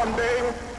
one day.